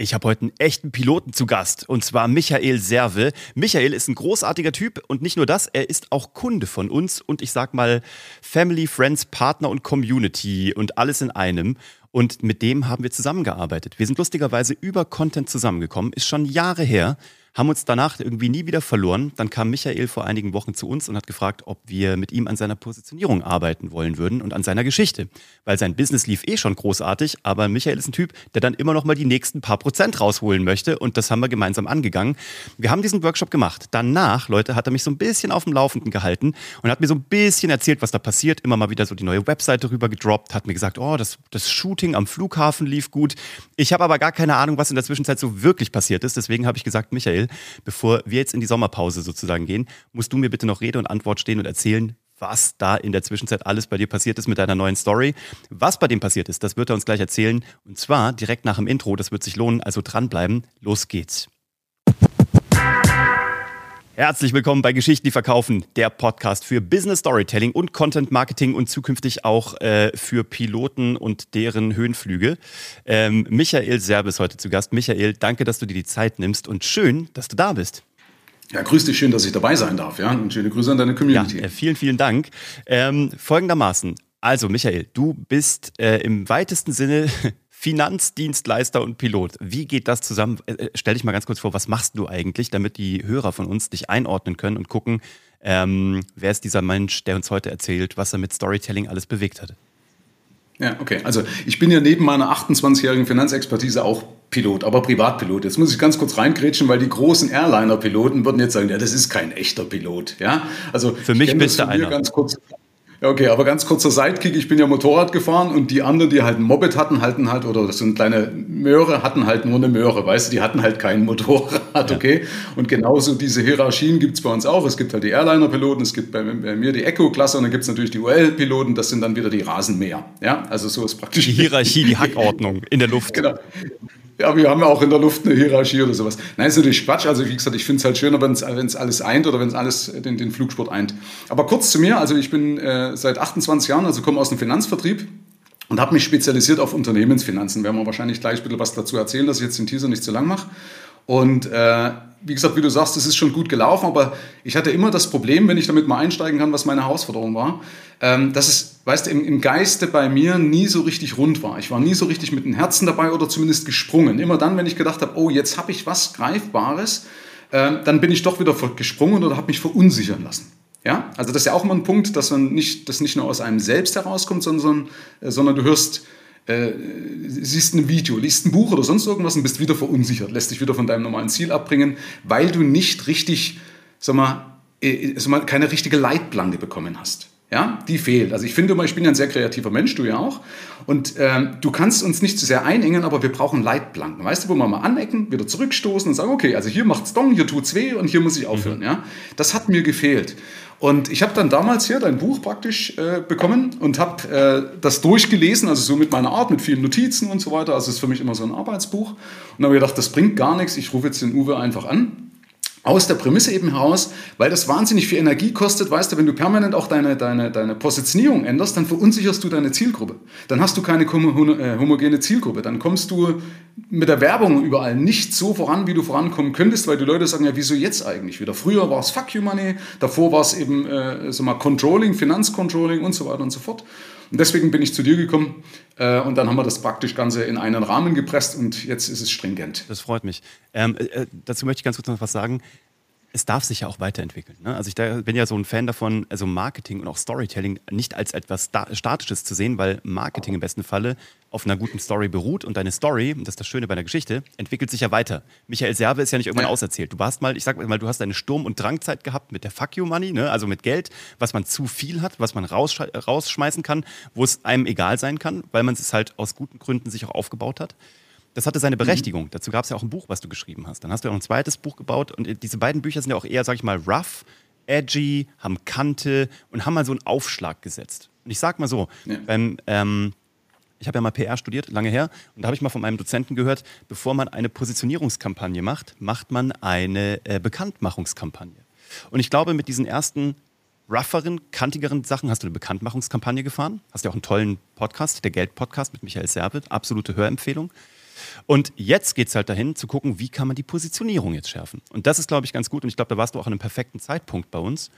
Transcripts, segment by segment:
Ich habe heute einen echten Piloten zu Gast und zwar Michael Serve. Michael ist ein großartiger Typ und nicht nur das, er ist auch Kunde von uns und ich sag mal Family, Friends, Partner und Community und alles in einem. Und mit dem haben wir zusammengearbeitet. Wir sind lustigerweise über Content zusammengekommen, ist schon Jahre her haben uns danach irgendwie nie wieder verloren. Dann kam Michael vor einigen Wochen zu uns und hat gefragt, ob wir mit ihm an seiner Positionierung arbeiten wollen würden und an seiner Geschichte. Weil sein Business lief eh schon großartig, aber Michael ist ein Typ, der dann immer noch mal die nächsten paar Prozent rausholen möchte und das haben wir gemeinsam angegangen. Wir haben diesen Workshop gemacht. Danach, Leute, hat er mich so ein bisschen auf dem Laufenden gehalten und hat mir so ein bisschen erzählt, was da passiert. Immer mal wieder so die neue Webseite rüber gedroppt, hat mir gesagt, oh, das, das Shooting am Flughafen lief gut. Ich habe aber gar keine Ahnung, was in der Zwischenzeit so wirklich passiert ist. Deswegen habe ich gesagt, Michael, bevor wir jetzt in die Sommerpause sozusagen gehen, musst du mir bitte noch Rede und Antwort stehen und erzählen, was da in der Zwischenzeit alles bei dir passiert ist mit deiner neuen Story. Was bei dem passiert ist, das wird er uns gleich erzählen. Und zwar direkt nach dem Intro. Das wird sich lohnen. Also dranbleiben. Los geht's. Herzlich willkommen bei Geschichten, die verkaufen, der Podcast für Business Storytelling und Content Marketing und zukünftig auch äh, für Piloten und deren Höhenflüge. Ähm, Michael Serbe ist heute zu Gast. Michael, danke, dass du dir die Zeit nimmst und schön, dass du da bist. Ja, grüß dich, schön, dass ich dabei sein darf. Ja, und schöne Grüße an deine Community. Ja, äh, vielen, vielen Dank. Ähm, folgendermaßen, also Michael, du bist äh, im weitesten Sinne Finanzdienstleister und Pilot. Wie geht das zusammen? Äh, äh, stell dich mal ganz kurz vor, was machst du eigentlich, damit die Hörer von uns dich einordnen können und gucken, ähm, wer ist dieser Mensch, der uns heute erzählt, was er mit Storytelling alles bewegt hat? Ja, okay. Also ich bin ja neben meiner 28-jährigen Finanzexpertise auch Pilot, aber Privatpilot. Jetzt muss ich ganz kurz reingrätschen, weil die großen Airliner-Piloten würden jetzt sagen, ja, das ist kein echter Pilot. Ja, also für mich bist du einer. Ganz kurz, okay, aber ganz kurzer Sidekick. Ich bin ja Motorrad gefahren und die anderen, die halt ein Moped hatten, hatten halt, oder so eine kleine Möhre, hatten halt nur eine Möhre, weißt du, die hatten halt kein Motorrad, okay? Und genauso diese Hierarchien gibt's bei uns auch. Es gibt halt die Airliner-Piloten, es gibt bei, bei, mir die Eco-Klasse und dann gibt's natürlich die UL-Piloten, das sind dann wieder die Rasenmäher, ja? Also so ist praktisch. Die Hierarchie, die Hackordnung in der Luft. Genau. Ja, wir haben ja auch in der Luft eine Hierarchie oder sowas. Nein, ist natürlich Quatsch. Also wie gesagt, ich finde es halt schöner, wenn es alles eint oder wenn es alles den, den Flugsport eint. Aber kurz zu mir. Also ich bin äh, seit 28 Jahren, also komme aus dem Finanzvertrieb und habe mich spezialisiert auf Unternehmensfinanzen. Werden wir wahrscheinlich gleich ein bisschen was dazu erzählen, dass ich jetzt den Teaser nicht zu lang mache. Und äh, wie gesagt, wie du sagst, es ist schon gut gelaufen, aber ich hatte immer das Problem, wenn ich damit mal einsteigen kann, was meine Herausforderung war, ähm, dass es, weißt du, im, im, Geiste bei mir nie so richtig rund war. Ich war nie so richtig mit dem Herzen dabei oder zumindest gesprungen. Immer dann, wenn ich gedacht habe, oh, jetzt habe ich was Greifbares, äh, dann bin ich doch wieder gesprungen oder habe mich verunsichern lassen. Ja, also das ist ja auch immer ein Punkt, dass man nicht, das nicht nur aus einem selbst herauskommt, sondern, äh, sondern du hörst äh, siehst ein Video, liest ein Buch oder sonst irgendwas und bist wieder verunsichert, lässt dich wieder von deinem normalen Ziel abbringen, weil du nicht richtig, sag mal, äh, sag mal keine richtige Leitplanke bekommen hast. Ja, die fehlt. Also ich finde immer, ich bin ja ein sehr kreativer Mensch, du ja auch. Und ähm, du kannst uns nicht zu sehr einengen, aber wir brauchen Leitplanken. Weißt du, wo wir mal anecken, wieder zurückstoßen und sagen, okay, also hier macht's Dong, hier tut's weh und hier muss ich aufhören. Mhm. Ja, das hat mir gefehlt. Und ich habe dann damals hier dein Buch praktisch äh, bekommen und habe äh, das durchgelesen, also so mit meiner Art, mit vielen Notizen und so weiter. Also es ist für mich immer so ein Arbeitsbuch. Und habe gedacht, das bringt gar nichts. Ich rufe jetzt den Uwe einfach an aus der Prämisse eben heraus, weil das wahnsinnig viel Energie kostet, weißt du, wenn du permanent auch deine, deine, deine Positionierung änderst, dann verunsicherst du deine Zielgruppe. Dann hast du keine äh, homogene Zielgruppe. Dann kommst du mit der Werbung überall nicht so voran, wie du vorankommen könntest, weil die Leute sagen, ja, wieso jetzt eigentlich wieder? Früher war es Fuck You Money, davor war es eben, äh, sag mal, Controlling, Finanzcontrolling und so weiter und so fort. Und deswegen bin ich zu dir gekommen äh, und dann haben wir das praktisch Ganze in einen Rahmen gepresst und jetzt ist es stringent. Das freut mich. Ähm, äh, äh dazu möchte ich ganz kurz noch was sagen es darf sich ja auch weiterentwickeln. Ne? Also ich bin ja so ein Fan davon, also Marketing und auch Storytelling nicht als etwas Statisches zu sehen, weil Marketing im besten Falle auf einer guten Story beruht und deine Story, und das ist das Schöne bei einer Geschichte, entwickelt sich ja weiter. Michael Serve ist ja nicht irgendwann ja. auserzählt. Du warst mal, ich sag mal, du hast eine Sturm- und Drangzeit gehabt mit der Fuck You Money, ne? also mit Geld, was man zu viel hat, was man raussch rausschmeißen kann, wo es einem egal sein kann, weil man es halt aus guten Gründen sich auch aufgebaut hat das hatte seine mhm. Berechtigung. Mhm. Dazu gab es ja auch ein Buch, was du geschrieben hast. Dann hast du ja auch ein zweites Buch gebaut und diese beiden Bücher sind ja auch eher, sag ich mal, rough, edgy, haben Kante und haben mal so einen Aufschlag gesetzt. Und ich sag mal so, ja. beim, ähm, ich habe ja mal PR studiert, lange her, und da habe ich mal von meinem Dozenten gehört, bevor man eine Positionierungskampagne macht, macht man eine äh, Bekanntmachungskampagne. Und ich glaube, mit diesen ersten rougheren, kantigeren Sachen hast du eine Bekanntmachungskampagne gefahren. Hast ja auch einen tollen Podcast, der Geld-Podcast mit Michael Servet, absolute Hörempfehlung. Und jetzt geht es halt dahin, zu gucken, wie kann man die Positionierung jetzt schärfen. Und das ist, glaube ich, ganz gut. Und ich glaube, da warst du auch an einem perfekten Zeitpunkt bei uns,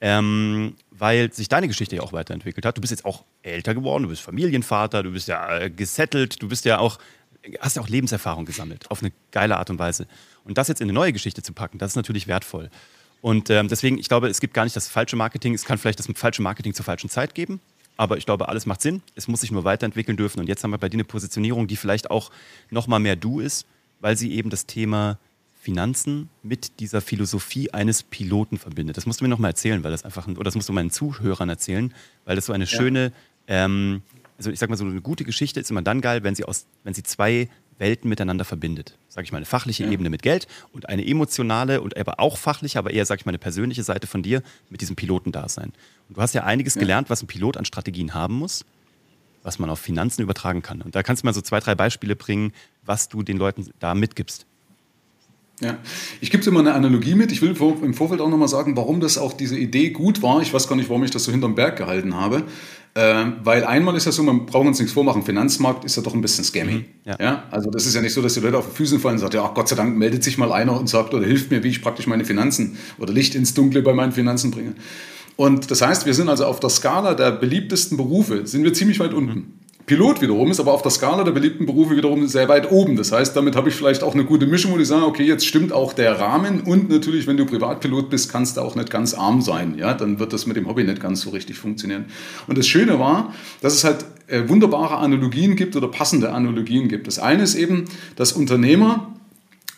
ähm, weil sich deine Geschichte ja auch weiterentwickelt hat. Du bist jetzt auch älter geworden, du bist Familienvater, du bist ja äh, gesettelt, du bist ja auch, hast ja auch Lebenserfahrung gesammelt, auf eine geile Art und Weise. Und das jetzt in eine neue Geschichte zu packen, das ist natürlich wertvoll. Und ähm, deswegen, ich glaube, es gibt gar nicht das falsche Marketing. Es kann vielleicht das falsche Marketing zur falschen Zeit geben. Aber ich glaube, alles macht Sinn. Es muss sich nur weiterentwickeln dürfen. Und jetzt haben wir bei dir eine Positionierung, die vielleicht auch noch mal mehr du ist, weil sie eben das Thema Finanzen mit dieser Philosophie eines Piloten verbindet. Das musst du mir noch mal erzählen, weil das einfach, oder das musst du meinen Zuhörern erzählen, weil das so eine ja. schöne, ähm, also ich sag mal so eine gute Geschichte ist immer dann geil, wenn sie aus, wenn sie zwei Welten miteinander verbindet. Sag ich mal, eine fachliche ja. Ebene mit Geld und eine emotionale und aber auch fachliche, aber eher, sag ich mal, eine persönliche Seite von dir mit diesem Pilotendasein. Und du hast ja einiges ja. gelernt, was ein Pilot an Strategien haben muss, was man auf Finanzen übertragen kann. Und da kannst du mal so zwei, drei Beispiele bringen, was du den Leuten da mitgibst. Ja, ich gebe dir mal eine Analogie mit. Ich will im Vorfeld auch nochmal sagen, warum das auch diese Idee gut war. Ich weiß gar nicht, warum ich das so hinterm Berg gehalten habe. Äh, weil einmal ist ja so, man braucht uns nichts vormachen, Finanzmarkt ist ja doch ein bisschen scammy. Mhm, ja. ja. Also das ist ja nicht so, dass die Leute auf die Füße fallen und sagen, ja, Gott sei Dank meldet sich mal einer und sagt oder hilft mir, wie ich praktisch meine Finanzen oder Licht ins Dunkle bei meinen Finanzen bringe. Und das heißt, wir sind also auf der Skala der beliebtesten Berufe, sind wir ziemlich weit unten. Mhm. Pilot wiederum ist aber auf der Skala der beliebten Berufe wiederum sehr weit oben. Das heißt, damit habe ich vielleicht auch eine gute Mischung, wo ich sage, okay, jetzt stimmt auch der Rahmen und natürlich, wenn du Privatpilot bist, kannst du auch nicht ganz arm sein. Ja, dann wird das mit dem Hobby nicht ganz so richtig funktionieren. Und das Schöne war, dass es halt äh, wunderbare Analogien gibt oder passende Analogien gibt. Das eine ist eben, dass Unternehmer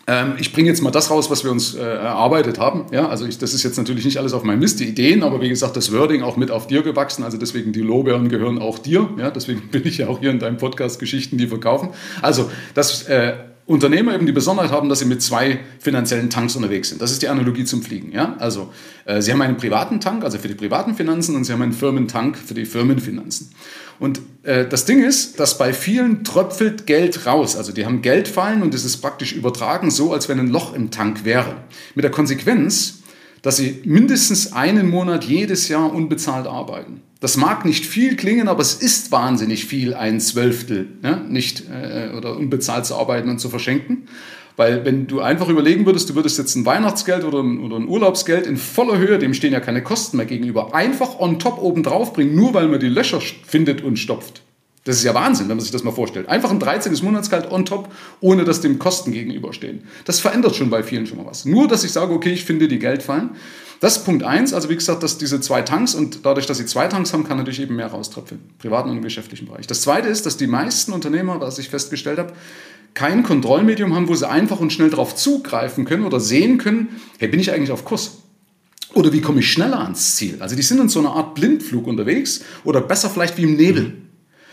ähm, ich bringe jetzt mal das raus, was wir uns äh, erarbeitet haben. Ja, also ich, das ist jetzt natürlich nicht alles auf meinem Mist, die Ideen, aber wie gesagt, das Wording auch mit auf dir gewachsen. Also deswegen die Lorbeeren gehören auch dir. Ja, deswegen bin ich ja auch hier in deinem Podcast Geschichten, die verkaufen. Also das äh, Unternehmer eben die Besonderheit haben, dass sie mit zwei finanziellen Tanks unterwegs sind. Das ist die Analogie zum Fliegen. Ja? Also äh, sie haben einen privaten Tank, also für die privaten Finanzen, und sie haben einen Firmentank für die Firmenfinanzen. Und äh, das Ding ist, dass bei vielen tröpfelt Geld raus. Also die haben Geld fallen und es ist praktisch übertragen, so als wenn ein Loch im Tank wäre. Mit der Konsequenz, dass sie mindestens einen Monat jedes Jahr unbezahlt arbeiten. Das mag nicht viel klingen, aber es ist wahnsinnig viel, ein Zwölftel ne? nicht äh, oder unbezahlt zu arbeiten und zu verschenken. Weil wenn du einfach überlegen würdest, du würdest jetzt ein Weihnachtsgeld oder ein, oder ein Urlaubsgeld in voller Höhe, dem stehen ja keine Kosten mehr gegenüber, einfach on top oben drauf bringen, nur weil man die Löcher findet und stopft. Das ist ja Wahnsinn, wenn man sich das mal vorstellt. Einfach ein 13. Monatsgehalt on top, ohne dass dem Kosten gegenüberstehen. Das verändert schon bei vielen schon mal was. Nur, dass ich sage, okay, ich finde die Geld fallen. Das ist Punkt eins. Also wie gesagt, dass diese zwei Tanks und dadurch, dass sie zwei Tanks haben, kann natürlich eben mehr rauströpfeln. Privaten und im geschäftlichen Bereich. Das zweite ist, dass die meisten Unternehmer, was ich festgestellt habe, kein Kontrollmedium haben, wo sie einfach und schnell darauf zugreifen können oder sehen können, hey, bin ich eigentlich auf Kurs? Oder wie komme ich schneller ans Ziel? Also die sind in so einer Art Blindflug unterwegs oder besser vielleicht wie im Nebel.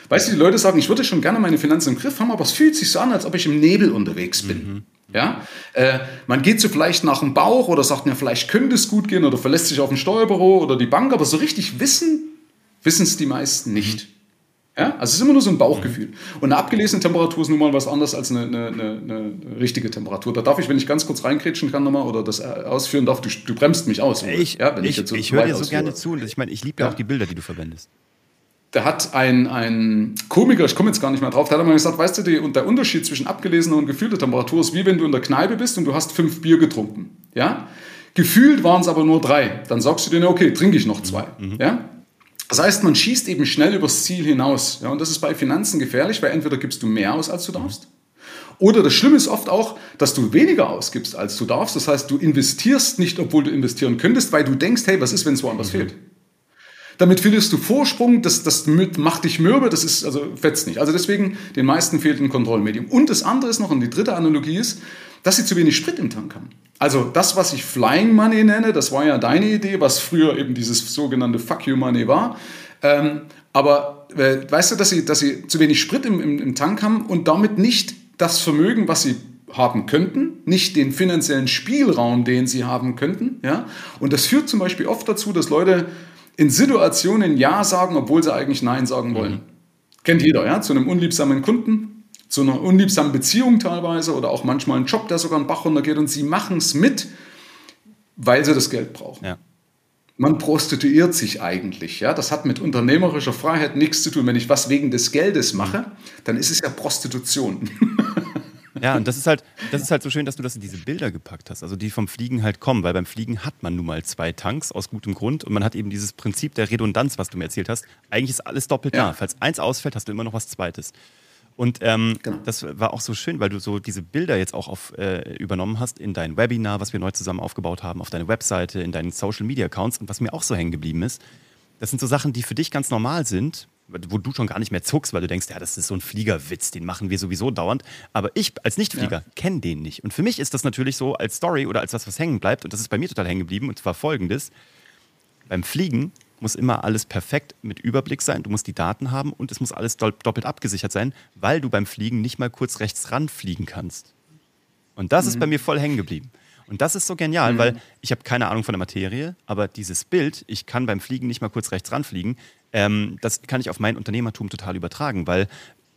Mhm. Weißt du, die Leute sagen, ich würde schon gerne meine Finanzen im Griff haben, aber es fühlt sich so an, als ob ich im Nebel unterwegs bin. Mhm. Ja? Äh, man geht so vielleicht nach dem Bauch oder sagt, ja, vielleicht könnte es gut gehen oder verlässt sich auf ein Steuerbüro oder die Bank, aber so richtig wissen, wissen es die meisten nicht. Ja? Also es ist immer nur so ein Bauchgefühl. Und eine abgelesene Temperatur ist nun mal was anderes als eine, eine, eine, eine richtige Temperatur. Da darf ich, wenn ich ganz kurz reinkrätschen kann nochmal oder das äh, ausführen darf, du, du bremst mich aus. Ich, ja, ich, ich, ich höre dir so gerne zu und ich meine, ich liebe ja auch die Bilder, die du verwendest da hat ein, ein Komiker, ich komme jetzt gar nicht mehr drauf, der hat mal gesagt, weißt du, die, und der Unterschied zwischen abgelesener und gefühlter Temperatur ist wie wenn du in der Kneipe bist und du hast fünf Bier getrunken. Ja? Gefühlt waren es aber nur drei. Dann sagst du dir, okay, trinke ich noch zwei. Mhm. Ja? Das heißt, man schießt eben schnell übers Ziel hinaus. Ja? Und das ist bei Finanzen gefährlich, weil entweder gibst du mehr aus, als du darfst. Oder das Schlimme ist oft auch, dass du weniger ausgibst, als du darfst. Das heißt, du investierst nicht, obwohl du investieren könntest, weil du denkst, hey, was ist, wenn es woanders mhm. fehlt? Damit verlierst du Vorsprung, das, das macht dich mürbe, das ist, also fetzt nicht. Also deswegen, den meisten fehlt ein Kontrollmedium. Und das andere ist noch, und die dritte Analogie ist, dass sie zu wenig Sprit im Tank haben. Also das, was ich Flying Money nenne, das war ja deine Idee, was früher eben dieses sogenannte Fuck You Money war. Ähm, aber äh, weißt du, dass sie, dass sie zu wenig Sprit im, im, im Tank haben und damit nicht das Vermögen, was sie haben könnten, nicht den finanziellen Spielraum, den sie haben könnten. Ja? Und das führt zum Beispiel oft dazu, dass Leute in Situationen Ja sagen, obwohl sie eigentlich Nein sagen wollen. Mhm. Kennt jeder, ja? Zu einem unliebsamen Kunden, zu einer unliebsamen Beziehung teilweise oder auch manchmal einen Job, der sogar einen Bach runtergeht und sie machen es mit, weil sie das Geld brauchen. Ja. man prostituiert sich eigentlich. Ja? Das hat mit unternehmerischer Freiheit nichts zu tun. Wenn ich was wegen des Geldes mache, dann ist es ja Prostitution. Ja, und das ist halt, das ist halt so schön, dass du das in diese Bilder gepackt hast, also die vom Fliegen halt kommen, weil beim Fliegen hat man nun mal zwei Tanks aus gutem Grund und man hat eben dieses Prinzip der Redundanz, was du mir erzählt hast. Eigentlich ist alles doppelt ja. da. Falls eins ausfällt, hast du immer noch was Zweites. Und ähm, genau. das war auch so schön, weil du so diese Bilder jetzt auch auf, äh, übernommen hast in dein Webinar, was wir neu zusammen aufgebaut haben, auf deine Webseite, in deinen Social Media Accounts. Und was mir auch so hängen geblieben ist, das sind so Sachen, die für dich ganz normal sind, wo du schon gar nicht mehr zuckst, weil du denkst, ja, das ist so ein Fliegerwitz, den machen wir sowieso dauernd. Aber ich als Nichtflieger ja. kenne den nicht. Und für mich ist das natürlich so als Story oder als das, was hängen bleibt. Und das ist bei mir total hängen geblieben. Und zwar folgendes. Beim Fliegen muss immer alles perfekt mit Überblick sein. Du musst die Daten haben und es muss alles doppelt abgesichert sein, weil du beim Fliegen nicht mal kurz rechts ran fliegen kannst. Und das mhm. ist bei mir voll hängen geblieben. Und das ist so genial, mhm. weil ich habe keine Ahnung von der Materie, aber dieses Bild, ich kann beim Fliegen nicht mal kurz rechts ranfliegen, ähm, das kann ich auf mein Unternehmertum total übertragen, weil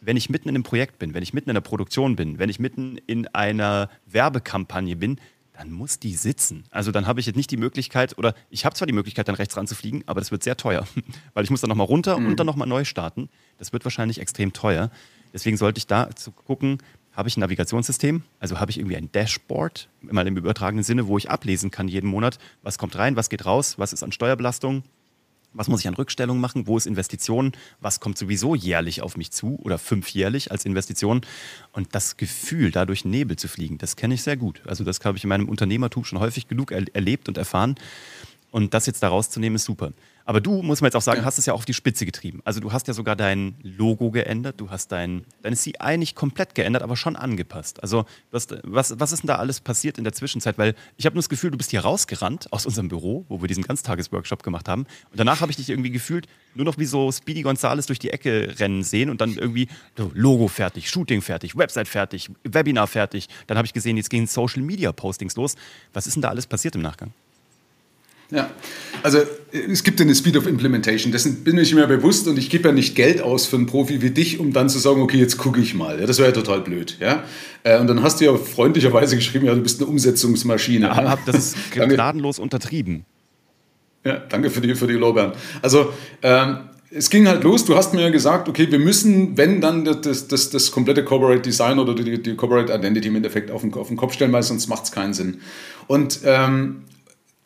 wenn ich mitten in einem Projekt bin, wenn ich mitten in der Produktion bin, wenn ich mitten in einer Werbekampagne bin, dann muss die sitzen. Also dann habe ich jetzt nicht die Möglichkeit, oder ich habe zwar die Möglichkeit, dann rechts ranzufliegen, aber das wird sehr teuer, weil ich muss dann nochmal runter mhm. und dann nochmal neu starten. Das wird wahrscheinlich extrem teuer. Deswegen sollte ich da zu gucken, habe ich ein Navigationssystem, also habe ich irgendwie ein Dashboard, mal im übertragenen Sinne, wo ich ablesen kann jeden Monat, was kommt rein, was geht raus, was ist an Steuerbelastung, was muss ich an Rückstellungen machen? Wo ist Investition? Was kommt sowieso jährlich auf mich zu oder fünfjährlich als Investition? Und das Gefühl, dadurch Nebel zu fliegen, das kenne ich sehr gut. Also das habe ich in meinem Unternehmertum schon häufig genug erlebt und erfahren. Und das jetzt daraus zu nehmen, ist super. Aber du, muss man jetzt auch sagen, hast es ja auf die Spitze getrieben. Also du hast ja sogar dein Logo geändert, du hast dein, deine CI nicht komplett geändert, aber schon angepasst. Also was, was, was ist denn da alles passiert in der Zwischenzeit? Weil ich habe nur das Gefühl, du bist hier rausgerannt aus unserem Büro, wo wir diesen Ganztagesworkshop gemacht haben. Und danach habe ich dich irgendwie gefühlt nur noch wie so Speedy Gonzales durch die Ecke rennen sehen und dann irgendwie so, Logo fertig, Shooting fertig, Website fertig, Webinar fertig. Dann habe ich gesehen, jetzt gehen Social Media Postings los. Was ist denn da alles passiert im Nachgang? Ja, also es gibt eine Speed of Implementation, dessen bin ich mir bewusst und ich gebe ja nicht Geld aus für einen Profi wie dich, um dann zu sagen, okay, jetzt gucke ich mal. Ja, das wäre ja total blöd. Ja? Äh, und dann hast du ja freundlicherweise geschrieben, ja, du bist eine Umsetzungsmaschine. Ja, das ist gnadenlos untertrieben. Ja, danke für die, für die Lorbeeren. Also, ähm, es ging halt los, du hast mir gesagt, okay, wir müssen, wenn dann das, das, das komplette Corporate Design oder die, die Corporate Identity im Endeffekt auf den, auf den Kopf stellen, weil sonst macht es keinen Sinn. Und ähm,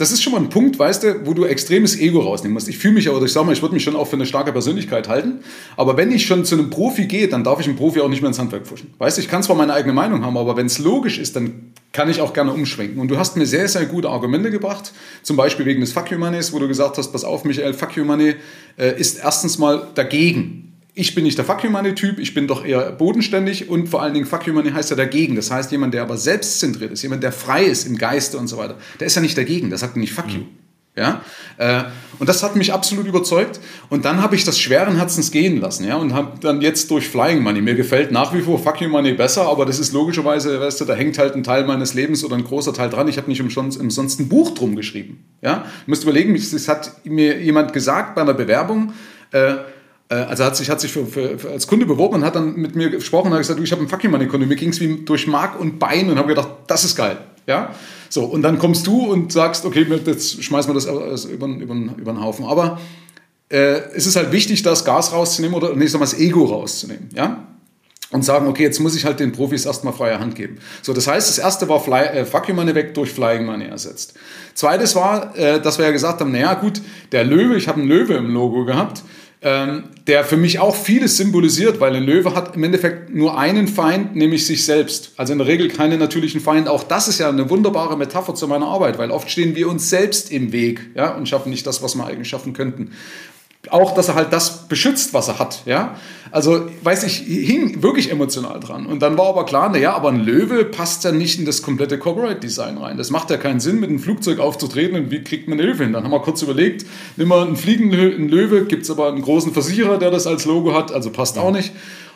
das ist schon mal ein Punkt, weißt du, wo du extremes Ego rausnehmen musst. Ich fühle mich, oder ich sag mal, ich würde mich schon auch für eine starke Persönlichkeit halten. Aber wenn ich schon zu einem Profi gehe, dann darf ich einen Profi auch nicht mehr ins Handwerk pfuschen. Weißt du, ich kann zwar meine eigene Meinung haben, aber wenn es logisch ist, dann kann ich auch gerne umschwenken. Und du hast mir sehr, sehr gute Argumente gebracht. Zum Beispiel wegen des Fuck You Moneys, wo du gesagt hast, pass auf, Michael, Fuck You Money äh, ist erstens mal dagegen ich bin nicht der Fuck You Money Typ, ich bin doch eher bodenständig und vor allen Dingen Fuck You Money heißt ja dagegen. Das heißt, jemand, der aber selbstzentriert ist, jemand, der frei ist im Geiste und so weiter, der ist ja nicht dagegen, der sagt nicht Fuck mhm. You. Ja? Äh, und das hat mich absolut überzeugt. Und dann habe ich das schweren Herzens gehen lassen. Ja? Und habe dann jetzt durch Flying Money. Mir gefällt nach wie vor Fuck You Money besser, aber das ist logischerweise, weißt du, da hängt halt ein Teil meines Lebens oder ein großer Teil dran. Ich habe nicht umsonst, umsonst ein Buch drum geschrieben. Ja? Du musst überlegen, es hat mir jemand gesagt bei einer Bewerbung, äh, also hat sich, hat sich für, für, als Kunde beworben und hat dann mit mir gesprochen und hat gesagt, du, ich habe einen Fucking Money Kunde. Mir ging es wie durch Mark und Bein und habe gedacht, das ist geil. Ja? So, und dann kommst du und sagst, okay, jetzt schmeißen wir das über, über, über den Haufen. Aber äh, es ist halt wichtig, das Gas rauszunehmen oder nicht das Ego rauszunehmen. Ja? und sagen, okay, jetzt muss ich halt den Profis erstmal freie Hand geben. So, das heißt, das erste war Fly, äh, Fuck You Money weg durch Flying Money ersetzt. Zweites war, äh, dass wir ja gesagt haben, naja gut, der Löwe, ich habe einen Löwe im Logo gehabt, ähm, der für mich auch vieles symbolisiert, weil ein Löwe hat im Endeffekt nur einen Feind, nämlich sich selbst. Also in der Regel keine natürlichen Feinde. Auch das ist ja eine wunderbare Metapher zu meiner Arbeit, weil oft stehen wir uns selbst im Weg ja, und schaffen nicht das, was wir eigentlich schaffen könnten auch, dass er halt das beschützt, was er hat. Ja? Also, weiß ich, hing wirklich emotional dran. Und dann war aber klar, naja, aber ein Löwe passt ja nicht in das komplette Corporate Design rein. Das macht ja keinen Sinn, mit einem Flugzeug aufzutreten und wie kriegt man einen Löwe hin? Dann haben wir kurz überlegt, nimm mal einen fliegenden Löwe, gibt es aber einen großen Versicherer, der das als Logo hat, also passt auch nicht.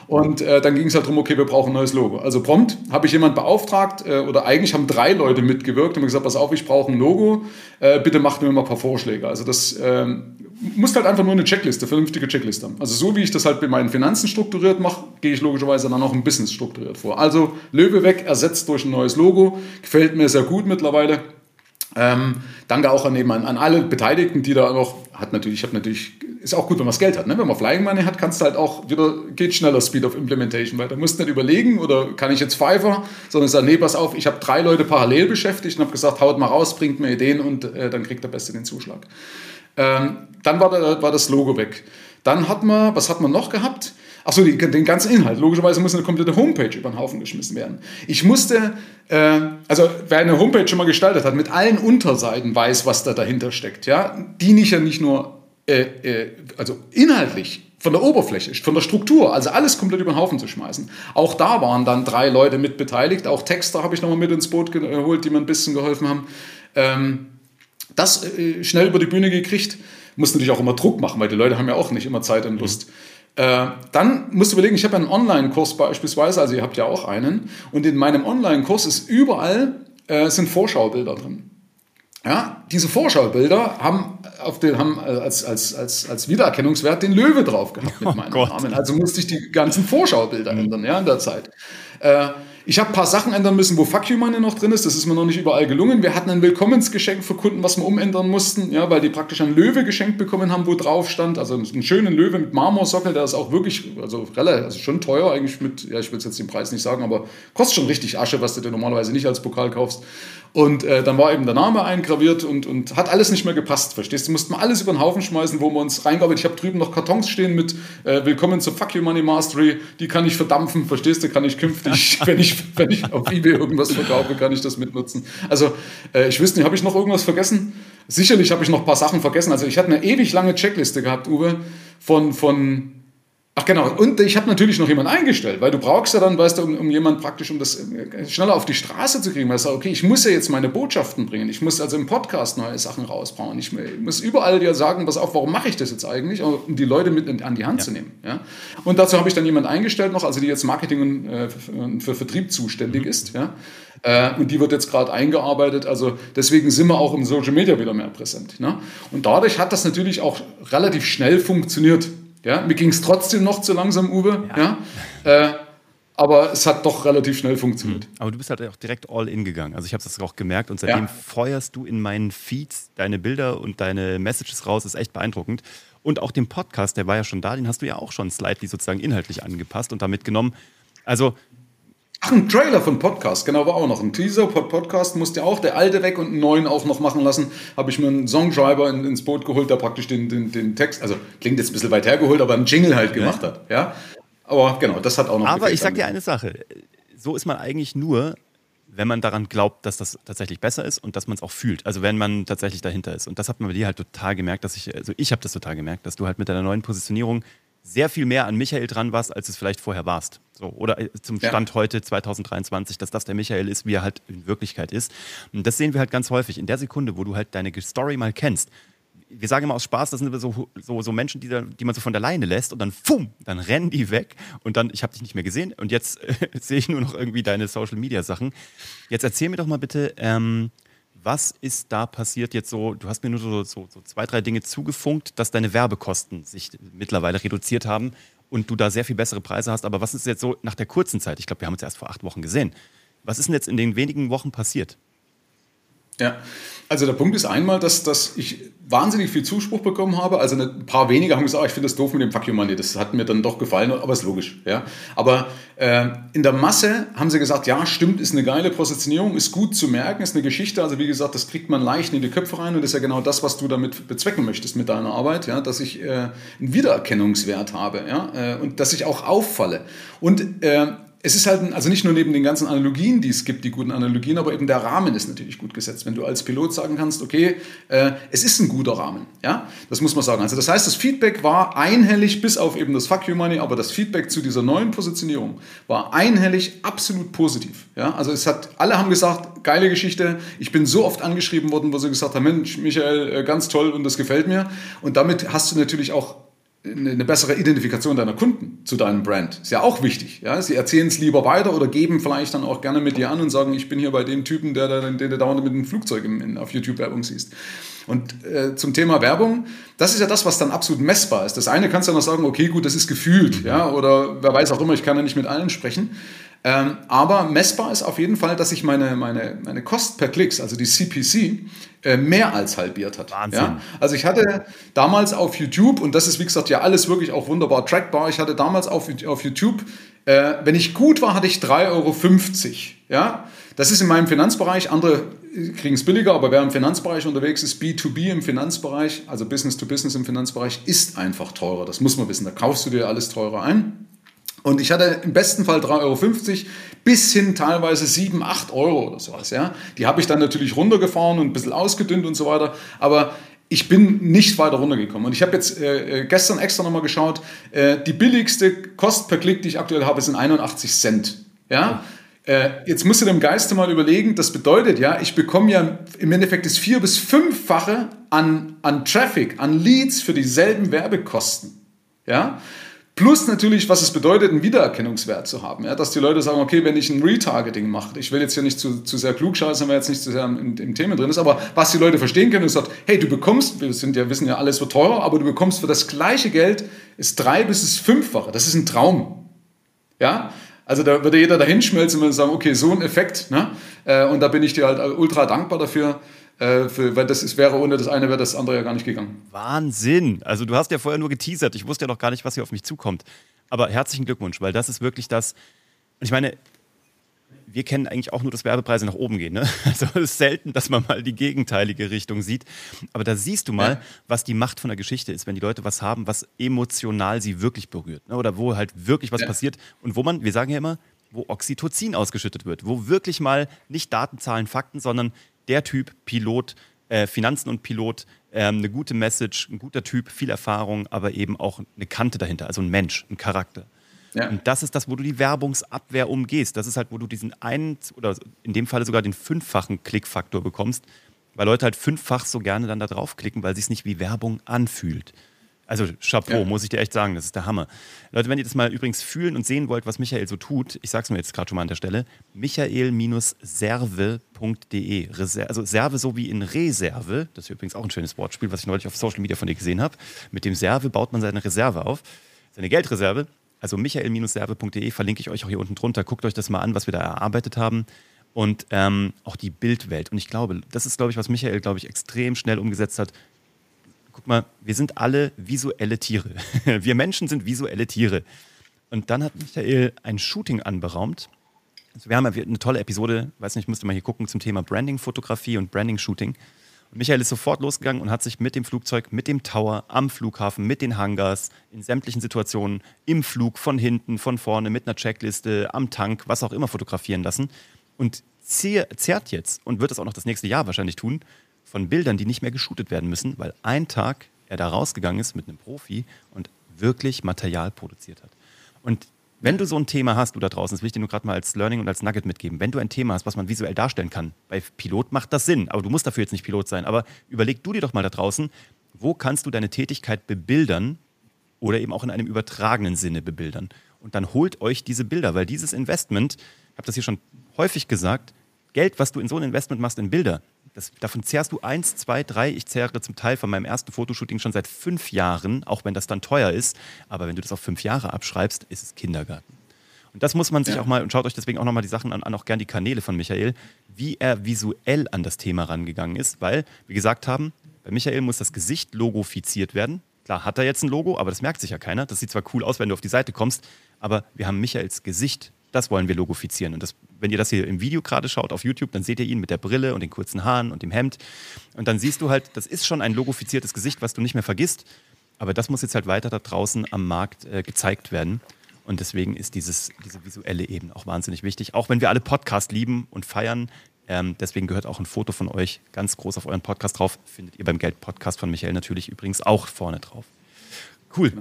Und äh, dann ging es halt darum, okay, wir brauchen ein neues Logo. Also prompt habe ich jemand beauftragt, äh, oder eigentlich haben drei Leute mitgewirkt und gesagt, pass auf, ich brauche ein Logo, äh, bitte macht mir mal ein paar Vorschläge. Also das ähm, muss halt einfach nur eine Checkliste, vernünftige Checkliste haben. Also so wie ich das halt bei meinen Finanzen strukturiert mache, gehe ich logischerweise dann auch im Business strukturiert vor. Also Löwe weg, ersetzt durch ein neues Logo, gefällt mir sehr gut mittlerweile. Ähm, danke auch an, eben an, alle Beteiligten, die da noch, hat natürlich, ich habe natürlich, ist auch gut, wenn man das Geld hat. Ne? Wenn man Flying Money hat, kannst du halt auch wieder, geht schneller Speed of Implementation, weil da musst nicht überlegen oder kann ich jetzt Fiverr, sondern sagen, nee, pass auf, ich habe drei Leute parallel beschäftigt und habe gesagt, haut mal raus, bringt mir Ideen und äh, dann kriegt der Beste den Zuschlag. Ähm, dann war, der, war das Logo weg. Dann hat man, was hat man noch gehabt? Achso, den ganzen Inhalt. Logischerweise muss eine komplette Homepage über den Haufen geschmissen werden. Ich musste, äh, also wer eine Homepage schon mal gestaltet hat, mit allen Unterseiten weiß, was da dahinter steckt. Ja? Die nicht ja nicht nur, äh, äh, also inhaltlich, von der Oberfläche, von der Struktur, also alles komplett über den Haufen zu schmeißen. Auch da waren dann drei Leute mit beteiligt. Auch Texter habe ich nochmal mit ins Boot geholt, die mir ein bisschen geholfen haben. Ähm, das äh, schnell über die Bühne gekriegt. Muss natürlich auch immer Druck machen, weil die Leute haben ja auch nicht immer Zeit und Lust. Mhm. Äh, dann musst du überlegen, ich habe einen Online-Kurs beispielsweise, also ihr habt ja auch einen, und in meinem Online-Kurs ist überall äh, sind Vorschaubilder drin. Ja, diese Vorschaubilder haben, auf den, haben äh, als, als, als, als Wiedererkennungswert den Löwe drauf gehabt mit oh meinem Gott. Namen. Also musste ich die ganzen Vorschaubilder mhm. ändern ja, in der Zeit. Äh, ich habe ein paar Sachen ändern müssen, wo Fuck You Money noch drin ist. Das ist mir noch nicht überall gelungen. Wir hatten ein Willkommensgeschenk für Kunden, was wir umändern mussten, ja, weil die praktisch einen Löwe geschenkt bekommen haben, wo drauf stand. Also einen schönen Löwe mit Marmorsockel, der ist auch wirklich, also relativ, also schon teuer eigentlich mit, ja, ich will jetzt den Preis nicht sagen, aber kostet schon richtig Asche, was du dir normalerweise nicht als Pokal kaufst. Und äh, dann war eben der Name eingraviert und, und hat alles nicht mehr gepasst, verstehst du? Mussten wir alles über den Haufen schmeißen, wo wir uns reingearbeitet Ich habe drüben noch Kartons stehen mit äh, Willkommen zur Fuck You Money Mastery. Die kann ich verdampfen, verstehst du? Kann ich künftig, wenn ich, wenn ich auf Ebay irgendwas verkaufe, kann ich das mitnutzen. Also äh, ich wüsste nicht, habe ich noch irgendwas vergessen? Sicherlich habe ich noch ein paar Sachen vergessen. Also ich hatte eine ewig lange Checkliste gehabt, Uwe, von, von Ach genau, und ich habe natürlich noch jemanden eingestellt, weil du brauchst ja dann, weißt du, um, um jemanden praktisch, um das äh, schneller auf die Straße zu kriegen, weil du okay, ich muss ja jetzt meine Botschaften bringen, ich muss also im Podcast neue Sachen rausbauen, ich muss überall dir sagen, pass auf, warum mache ich das jetzt eigentlich, um die Leute mit an die Hand ja. zu nehmen. Ja? Und dazu habe ich dann jemanden eingestellt noch, also die jetzt Marketing und äh, für Vertrieb zuständig mhm. ist, ja. Äh, und die wird jetzt gerade eingearbeitet, also deswegen sind wir auch im Social Media wieder mehr präsent. Ne? Und dadurch hat das natürlich auch relativ schnell funktioniert. Ja, mir ging es trotzdem noch zu langsam, Uwe. Ja. ja? Äh, aber es hat doch relativ schnell funktioniert. Mhm. Aber du bist halt auch direkt all in gegangen. Also ich habe das auch gemerkt und seitdem ja. feuerst du in meinen Feeds deine Bilder und deine Messages raus. Das ist echt beeindruckend. Und auch den Podcast, der war ja schon da, den hast du ja auch schon slightly sozusagen inhaltlich angepasst und damit genommen. Also Ach, ein Trailer von Podcast, genau, war auch noch ein Teaser. Podcast musste auch der alte weg und einen neuen auch noch machen lassen. Habe ich mir einen Songschreiber in, ins Boot geholt, der praktisch den, den, den Text, also klingt jetzt ein bisschen weit hergeholt, aber einen Jingle halt gemacht ja. hat. Ja? Aber genau, das hat auch noch. Aber ich sag dir eine Sache: So ist man eigentlich nur, wenn man daran glaubt, dass das tatsächlich besser ist und dass man es auch fühlt. Also wenn man tatsächlich dahinter ist. Und das hat man bei dir halt total gemerkt, dass ich, also ich habe das total gemerkt, dass du halt mit deiner neuen Positionierung sehr viel mehr an Michael dran warst, als es vielleicht vorher warst. So, oder äh, zum Stand ja. heute 2023, dass das der Michael ist, wie er halt in Wirklichkeit ist. Und das sehen wir halt ganz häufig. In der Sekunde, wo du halt deine Story mal kennst, wir sagen immer aus Spaß, das sind so, so, so Menschen, die, da, die man so von der Leine lässt und dann fumm, dann rennen die weg und dann, ich habe dich nicht mehr gesehen und jetzt äh, sehe ich nur noch irgendwie deine Social Media Sachen. Jetzt erzähl mir doch mal bitte, ähm, was ist da passiert jetzt so? Du hast mir nur so, so, so, zwei, drei Dinge zugefunkt, dass deine Werbekosten sich mittlerweile reduziert haben und du da sehr viel bessere Preise hast. Aber was ist jetzt so nach der kurzen Zeit? Ich glaube, wir haben uns erst vor acht Wochen gesehen. Was ist denn jetzt in den wenigen Wochen passiert? Ja, also der Punkt ist einmal, dass, dass ich wahnsinnig viel Zuspruch bekommen habe. Also ein paar weniger haben gesagt, oh, ich finde das doof mit dem Fuck you Money. Das hat mir dann doch gefallen, aber ist logisch. Ja? Aber äh, in der Masse haben sie gesagt, ja, stimmt, ist eine geile Positionierung, ist gut zu merken, ist eine Geschichte. Also wie gesagt, das kriegt man leicht in die Köpfe rein und das ist ja genau das, was du damit bezwecken möchtest mit deiner Arbeit, ja? dass ich äh, einen Wiedererkennungswert habe ja? Äh, und dass ich auch auffalle. Und äh, es ist halt, also nicht nur neben den ganzen Analogien, die es gibt, die guten Analogien, aber eben der Rahmen ist natürlich gut gesetzt. Wenn du als Pilot sagen kannst, okay, äh, es ist ein guter Rahmen, ja, das muss man sagen. Also das heißt, das Feedback war einhellig, bis auf eben das Fuck You Money, aber das Feedback zu dieser neuen Positionierung war einhellig absolut positiv, ja. Also es hat, alle haben gesagt, geile Geschichte, ich bin so oft angeschrieben worden, wo sie gesagt haben, Mensch, Michael, äh, ganz toll und das gefällt mir. Und damit hast du natürlich auch eine bessere Identifikation deiner Kunden zu deinem Brand. Ist ja auch wichtig. Ja? Sie erzählen es lieber weiter oder geben vielleicht dann auch gerne mit dir an und sagen, ich bin hier bei dem Typen, der, der, der, der dauernd mit einem Flugzeug in, auf YouTube Werbung siehst. Und äh, zum Thema Werbung, das ist ja das, was dann absolut messbar ist. Das eine kannst du ja noch sagen, okay, gut, das ist gefühlt, ja, oder wer weiß auch immer, ich kann ja nicht mit allen sprechen. Ähm, aber messbar ist auf jeden Fall, dass sich meine, meine, meine Kost per Klicks, also die CPC, äh, mehr als halbiert hat. Wahnsinn. Ja? Also ich hatte damals auf YouTube, und das ist wie gesagt ja alles wirklich auch wunderbar trackbar, ich hatte damals auf, auf YouTube, äh, wenn ich gut war, hatte ich 3,50 Euro. Ja? Das ist in meinem Finanzbereich, andere kriegen es billiger, aber wer im Finanzbereich unterwegs ist, B2B im Finanzbereich, also Business to Business im Finanzbereich, ist einfach teurer. Das muss man wissen. Da kaufst du dir alles teurer ein. Und ich hatte im besten Fall 3,50 Euro bis hin teilweise 7, 8 Euro oder sowas. Ja? Die habe ich dann natürlich runtergefahren und ein bisschen ausgedünnt und so weiter. Aber ich bin nicht weiter runtergekommen. Und ich habe jetzt äh, äh gestern extra nochmal geschaut, äh, die billigste Kost per Klick, die ich aktuell habe, sind 81 Cent. Ja? Äh, jetzt musst du dem Geiste mal überlegen, das bedeutet ja, ich bekomme ja im Endeffekt das vier- bis fünffache an, an Traffic, an Leads für dieselben Werbekosten. Ja? Plus natürlich, was es bedeutet, einen Wiedererkennungswert zu haben. Ja? Dass die Leute sagen, okay, wenn ich ein Retargeting mache, ich will jetzt hier nicht zu, zu sehr klug scheißen, weil jetzt nicht zu sehr im, im Thema drin ist, aber was die Leute verstehen können, ist, sagt, hey, du bekommst, wir sind ja, wissen ja, alles wird teurer, aber du bekommst für das gleiche Geld ist drei bis es fünffache. Das ist ein Traum. Ja, also da würde jeder dahin schmelzen und sagen, okay, so ein Effekt. Ne? Äh, und da bin ich dir halt ultra dankbar dafür. Äh, für, weil das ist, wäre ohne das eine, wäre das andere ja gar nicht gegangen. Wahnsinn. Also du hast ja vorher nur geteasert. Ich wusste ja noch gar nicht, was hier auf mich zukommt. Aber herzlichen Glückwunsch, weil das ist wirklich das. Und ich meine, wir kennen eigentlich auch nur, dass Werbepreise nach oben gehen. Ne? Also es ist selten, dass man mal die gegenteilige Richtung sieht. Aber da siehst du mal, ja. was die Macht von der Geschichte ist, wenn die Leute was haben, was emotional sie wirklich berührt. Ne? Oder wo halt wirklich was ja. passiert. Und wo man, wir sagen ja immer, wo Oxytocin ausgeschüttet wird. Wo wirklich mal nicht Daten, Zahlen, Fakten, sondern der Typ, Pilot, äh, Finanzen und Pilot, äh, eine gute Message, ein guter Typ, viel Erfahrung, aber eben auch eine Kante dahinter, also ein Mensch, ein Charakter. Ja. Und das ist das, wo du die Werbungsabwehr umgehst. Das ist halt, wo du diesen einen oder in dem Falle sogar den fünffachen Klickfaktor bekommst, weil Leute halt fünffach so gerne dann da draufklicken, weil es sich nicht wie Werbung anfühlt. Also Chapeau, ja. muss ich dir echt sagen, das ist der Hammer. Leute, wenn ihr das mal übrigens fühlen und sehen wollt, was Michael so tut, ich sag's mir jetzt gerade schon mal an der Stelle, michael-serve.de. Also Serve so wie in Reserve, das ist übrigens auch ein schönes Wortspiel, was ich neulich auf Social Media von dir gesehen habe. Mit dem Serve baut man seine Reserve auf, seine Geldreserve. Also michael-serve.de verlinke ich euch auch hier unten drunter. Guckt euch das mal an, was wir da erarbeitet haben. Und ähm, auch die Bildwelt. Und ich glaube, das ist, glaube ich, was Michael, glaube ich, extrem schnell umgesetzt hat guck mal, wir sind alle visuelle Tiere. Wir Menschen sind visuelle Tiere. Und dann hat Michael ein Shooting anberaumt. Also wir haben eine tolle Episode, weiß nicht, müsste mal hier gucken, zum Thema Branding-Fotografie und Branding-Shooting. Und Michael ist sofort losgegangen und hat sich mit dem Flugzeug, mit dem Tower, am Flughafen, mit den Hangars, in sämtlichen Situationen, im Flug, von hinten, von vorne, mit einer Checkliste, am Tank, was auch immer fotografieren lassen. Und zehrt jetzt und wird es auch noch das nächste Jahr wahrscheinlich tun, von Bildern, die nicht mehr geshootet werden müssen, weil ein Tag er da rausgegangen ist mit einem Profi und wirklich Material produziert hat. Und wenn du so ein Thema hast, du da draußen, das will ich dir nur gerade mal als Learning und als Nugget mitgeben, wenn du ein Thema hast, was man visuell darstellen kann, bei Pilot macht das Sinn, aber du musst dafür jetzt nicht Pilot sein, aber überleg du dir doch mal da draußen, wo kannst du deine Tätigkeit bebildern oder eben auch in einem übertragenen Sinne bebildern. Und dann holt euch diese Bilder, weil dieses Investment, ich habe das hier schon häufig gesagt, Geld, was du in so ein Investment machst in Bilder, das, davon zehrst du eins, zwei, drei. Ich zehre zum Teil von meinem ersten Fotoshooting schon seit fünf Jahren, auch wenn das dann teuer ist. Aber wenn du das auf fünf Jahre abschreibst, ist es Kindergarten. Und das muss man sich ja. auch mal, und schaut euch deswegen auch nochmal die Sachen an, an, auch gern die Kanäle von Michael, wie er visuell an das Thema rangegangen ist, weil, wie gesagt haben, bei Michael muss das Gesicht logofiziert werden. Klar hat er jetzt ein Logo, aber das merkt sich ja keiner. Das sieht zwar cool aus, wenn du auf die Seite kommst, aber wir haben Michaels Gesicht das wollen wir logofizieren. Und das, wenn ihr das hier im Video gerade schaut auf YouTube, dann seht ihr ihn mit der Brille und den kurzen Haaren und dem Hemd. Und dann siehst du halt, das ist schon ein logofiziertes Gesicht, was du nicht mehr vergisst. Aber das muss jetzt halt weiter da draußen am Markt äh, gezeigt werden. Und deswegen ist dieses, diese visuelle Ebene auch wahnsinnig wichtig. Auch wenn wir alle Podcast lieben und feiern. Ähm, deswegen gehört auch ein Foto von euch ganz groß auf euren Podcast drauf. Findet ihr beim Geld-Podcast von Michael natürlich übrigens auch vorne drauf. Cool.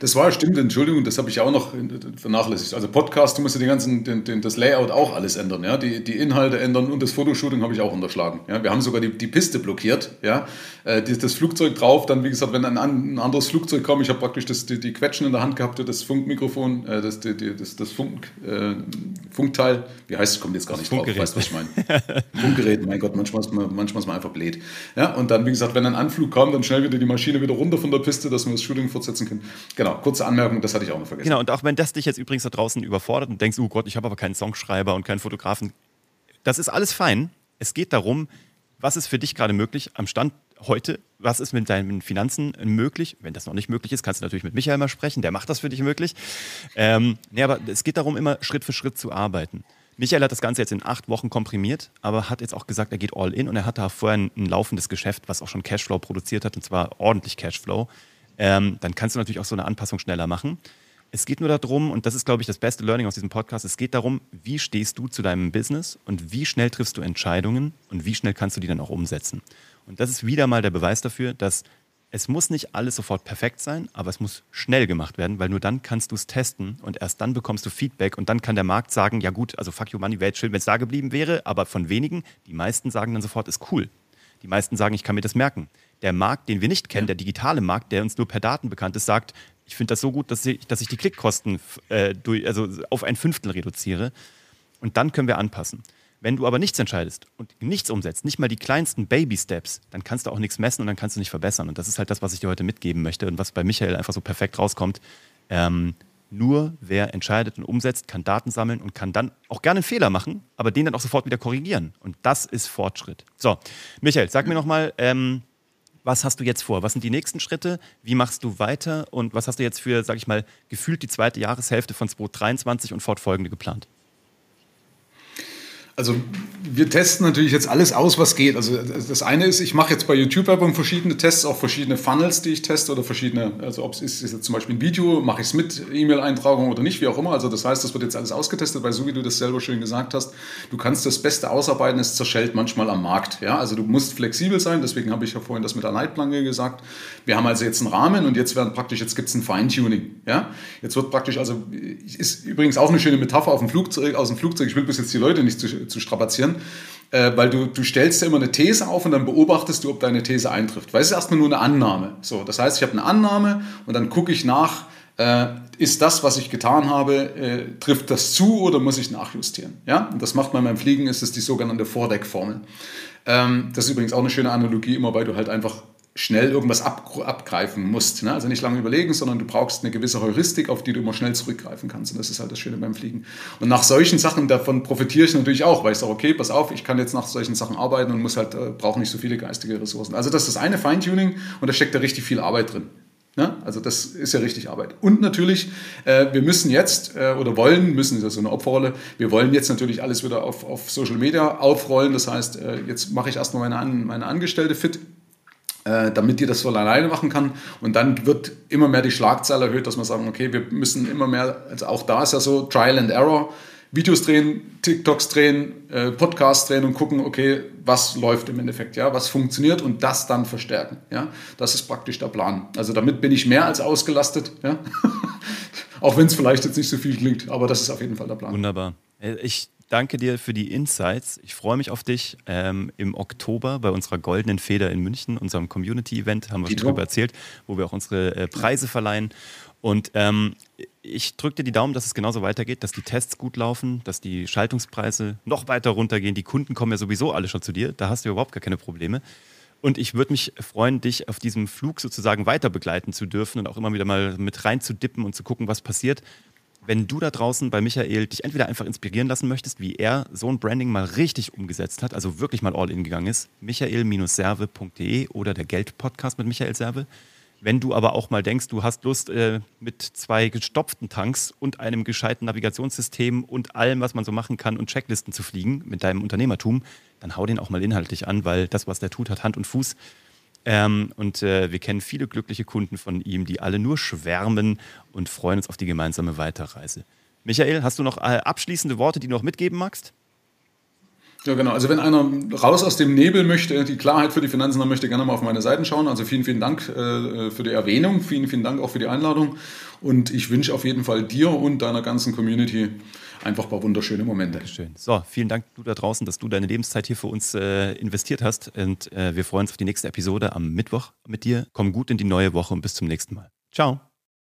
Das war stimmt, Entschuldigung, das habe ich auch noch vernachlässigt. Also Podcast, du musst ja den ganzen, den, den, das Layout auch alles ändern, ja, die, die Inhalte ändern und das Fotoshooting habe ich auch unterschlagen. Ja, wir haben sogar die, die Piste blockiert, ja, äh, das Flugzeug drauf, dann wie gesagt, wenn ein, ein anderes Flugzeug kam, ich habe praktisch das, die, die Quetschen in der Hand gehabt, das Funkmikrofon, äh, das, die, das, das Funk, äh, Funkteil, wie heißt es, kommt jetzt gar nicht drauf, weißt was ich meine. Funkgerät, mein Gott, manchmal ist, man, manchmal ist man einfach blöd. Ja, und dann, wie gesagt, wenn ein Anflug kam, dann schnell wieder die Maschine wieder runter von der Piste, dass wir das Shooting fortsetzen nutzen können. Genau, kurze Anmerkung, das hatte ich auch noch vergessen. Genau, und auch wenn das dich jetzt übrigens da draußen überfordert und denkst, oh Gott, ich habe aber keinen Songschreiber und keinen Fotografen, das ist alles fein. Es geht darum, was ist für dich gerade möglich am Stand heute? Was ist mit deinen Finanzen möglich? Wenn das noch nicht möglich ist, kannst du natürlich mit Michael mal sprechen, der macht das für dich möglich. Ähm, nee, aber es geht darum, immer Schritt für Schritt zu arbeiten. Michael hat das Ganze jetzt in acht Wochen komprimiert, aber hat jetzt auch gesagt, er geht all in und er hat da vorher ein, ein laufendes Geschäft, was auch schon Cashflow produziert hat und zwar ordentlich Cashflow. Ähm, dann kannst du natürlich auch so eine Anpassung schneller machen. Es geht nur darum, und das ist, glaube ich, das beste Learning aus diesem Podcast, es geht darum, wie stehst du zu deinem Business und wie schnell triffst du Entscheidungen und wie schnell kannst du die dann auch umsetzen. Und das ist wieder mal der Beweis dafür, dass es muss nicht alles sofort perfekt sein, aber es muss schnell gemacht werden, weil nur dann kannst du es testen und erst dann bekommst du Feedback und dann kann der Markt sagen, ja gut, also fuck you money, wäre schön, wenn es da geblieben wäre, aber von wenigen, die meisten sagen dann sofort, ist cool. Die meisten sagen, ich kann mir das merken. Der Markt, den wir nicht kennen, der digitale Markt, der uns nur per Daten bekannt ist, sagt, ich finde das so gut, dass ich, dass ich die Klickkosten äh, durch, also auf ein Fünftel reduziere. Und dann können wir anpassen. Wenn du aber nichts entscheidest und nichts umsetzt, nicht mal die kleinsten Baby-Steps, dann kannst du auch nichts messen und dann kannst du nicht verbessern. Und das ist halt das, was ich dir heute mitgeben möchte und was bei Michael einfach so perfekt rauskommt. Ähm, nur wer entscheidet und umsetzt, kann Daten sammeln und kann dann auch gerne einen Fehler machen, aber den dann auch sofort wieder korrigieren. Und das ist Fortschritt. So, Michael, sag mir nochmal, ähm, was hast du jetzt vor? Was sind die nächsten Schritte? Wie machst du weiter? Und was hast du jetzt für, sag ich mal, gefühlt die zweite Jahreshälfte von 2023 und fortfolgende geplant? Also wir testen natürlich jetzt alles aus, was geht. Also das eine ist, ich mache jetzt bei YouTube Werbung verschiedene Tests, auch verschiedene Funnels, die ich teste oder verschiedene, also ob es ist, ist jetzt zum Beispiel ein Video, mache ich es mit E-Mail-Eintragung oder nicht, wie auch immer. Also das heißt, das wird jetzt alles ausgetestet, weil so wie du das selber schön gesagt hast, du kannst das Beste ausarbeiten, es zerschellt manchmal am Markt. Ja? Also du musst flexibel sein, deswegen habe ich ja vorhin das mit der Leitplanke gesagt. Wir haben also jetzt einen Rahmen und jetzt werden praktisch, jetzt gibt es ein Feintuning. Ja? Jetzt wird praktisch, also ist übrigens auch eine schöne Metapher auf dem Flugzeug, aus dem Flugzeug, ich will bis jetzt die Leute nicht zu zu strapazieren, äh, weil du, du stellst ja immer eine These auf und dann beobachtest du, ob deine These eintrifft. Weil es ist erstmal nur eine Annahme. So, das heißt, ich habe eine Annahme und dann gucke ich nach, äh, ist das, was ich getan habe, äh, trifft das zu oder muss ich nachjustieren? Ja? Und das macht man beim Fliegen, ist es die sogenannte Vordeckformel. Ähm, das ist übrigens auch eine schöne Analogie, immer weil du halt einfach schnell irgendwas ab, abgreifen musst. Ne? Also nicht lange überlegen, sondern du brauchst eine gewisse Heuristik, auf die du immer schnell zurückgreifen kannst. Und das ist halt das Schöne beim Fliegen. Und nach solchen Sachen, davon profitiere ich natürlich auch, weil ich sage, okay, pass auf, ich kann jetzt nach solchen Sachen arbeiten und muss halt, äh, brauche nicht so viele geistige Ressourcen. Also das ist das eine Feintuning und da steckt da richtig viel Arbeit drin. Ja, also das ist ja richtig Arbeit. Und natürlich, äh, wir müssen jetzt äh, oder wollen, müssen, ist ja so eine Opferrolle, wir wollen jetzt natürlich alles wieder auf, auf Social Media aufrollen. Das heißt, äh, jetzt mache ich erstmal meine, meine Angestellte fit, damit die das voll alleine machen kann. Und dann wird immer mehr die Schlagzahl erhöht, dass wir sagen, okay, wir müssen immer mehr, also auch da ist ja so Trial and Error, Videos drehen, TikToks drehen, äh, Podcasts drehen und gucken, okay, was läuft im Endeffekt, ja, was funktioniert und das dann verstärken, ja. Das ist praktisch der Plan. Also damit bin ich mehr als ausgelastet, ja. Auch wenn es vielleicht jetzt nicht so viel klingt, aber das ist auf jeden Fall der Plan. Wunderbar. Äh, ich danke dir für die Insights. Ich freue mich auf dich ähm, im Oktober bei unserer Goldenen Feder in München, unserem Community-Event, haben wir schon darüber erzählt, wo wir auch unsere äh, Preise verleihen. Und ähm, ich drücke dir die Daumen, dass es genauso weitergeht, dass die Tests gut laufen, dass die Schaltungspreise noch weiter runtergehen. Die Kunden kommen ja sowieso alle schon zu dir, da hast du überhaupt gar keine Probleme. Und ich würde mich freuen, dich auf diesem Flug sozusagen weiter begleiten zu dürfen und auch immer wieder mal mit reinzudippen und zu gucken, was passiert wenn du da draußen bei Michael dich entweder einfach inspirieren lassen möchtest, wie er so ein Branding mal richtig umgesetzt hat, also wirklich mal all in gegangen ist, michael-serve.de oder der Geld-Podcast mit Michael Serve. Wenn du aber auch mal denkst, du hast Lust, äh, mit zwei gestopften Tanks und einem gescheiten Navigationssystem und allem, was man so machen kann und Checklisten zu fliegen mit deinem Unternehmertum, dann hau den auch mal inhaltlich an, weil das, was der tut, hat Hand und Fuß. Ähm, und äh, wir kennen viele glückliche Kunden von ihm, die alle nur schwärmen und freuen uns auf die gemeinsame Weiterreise. Michael, hast du noch äh, abschließende Worte, die du noch mitgeben magst? Ja, genau. Also wenn einer raus aus dem Nebel möchte, die Klarheit für die Finanzen haben möchte, gerne mal auf meine Seiten schauen. Also vielen, vielen Dank äh, für die Erwähnung. Vielen, vielen Dank auch für die Einladung. Und ich wünsche auf jeden Fall dir und deiner ganzen Community einfach ein paar wunderschöne Momente. Dankeschön. So, vielen Dank du da draußen, dass du deine Lebenszeit hier für uns äh, investiert hast. Und äh, wir freuen uns auf die nächste Episode am Mittwoch mit dir. Komm gut in die neue Woche und bis zum nächsten Mal. Ciao.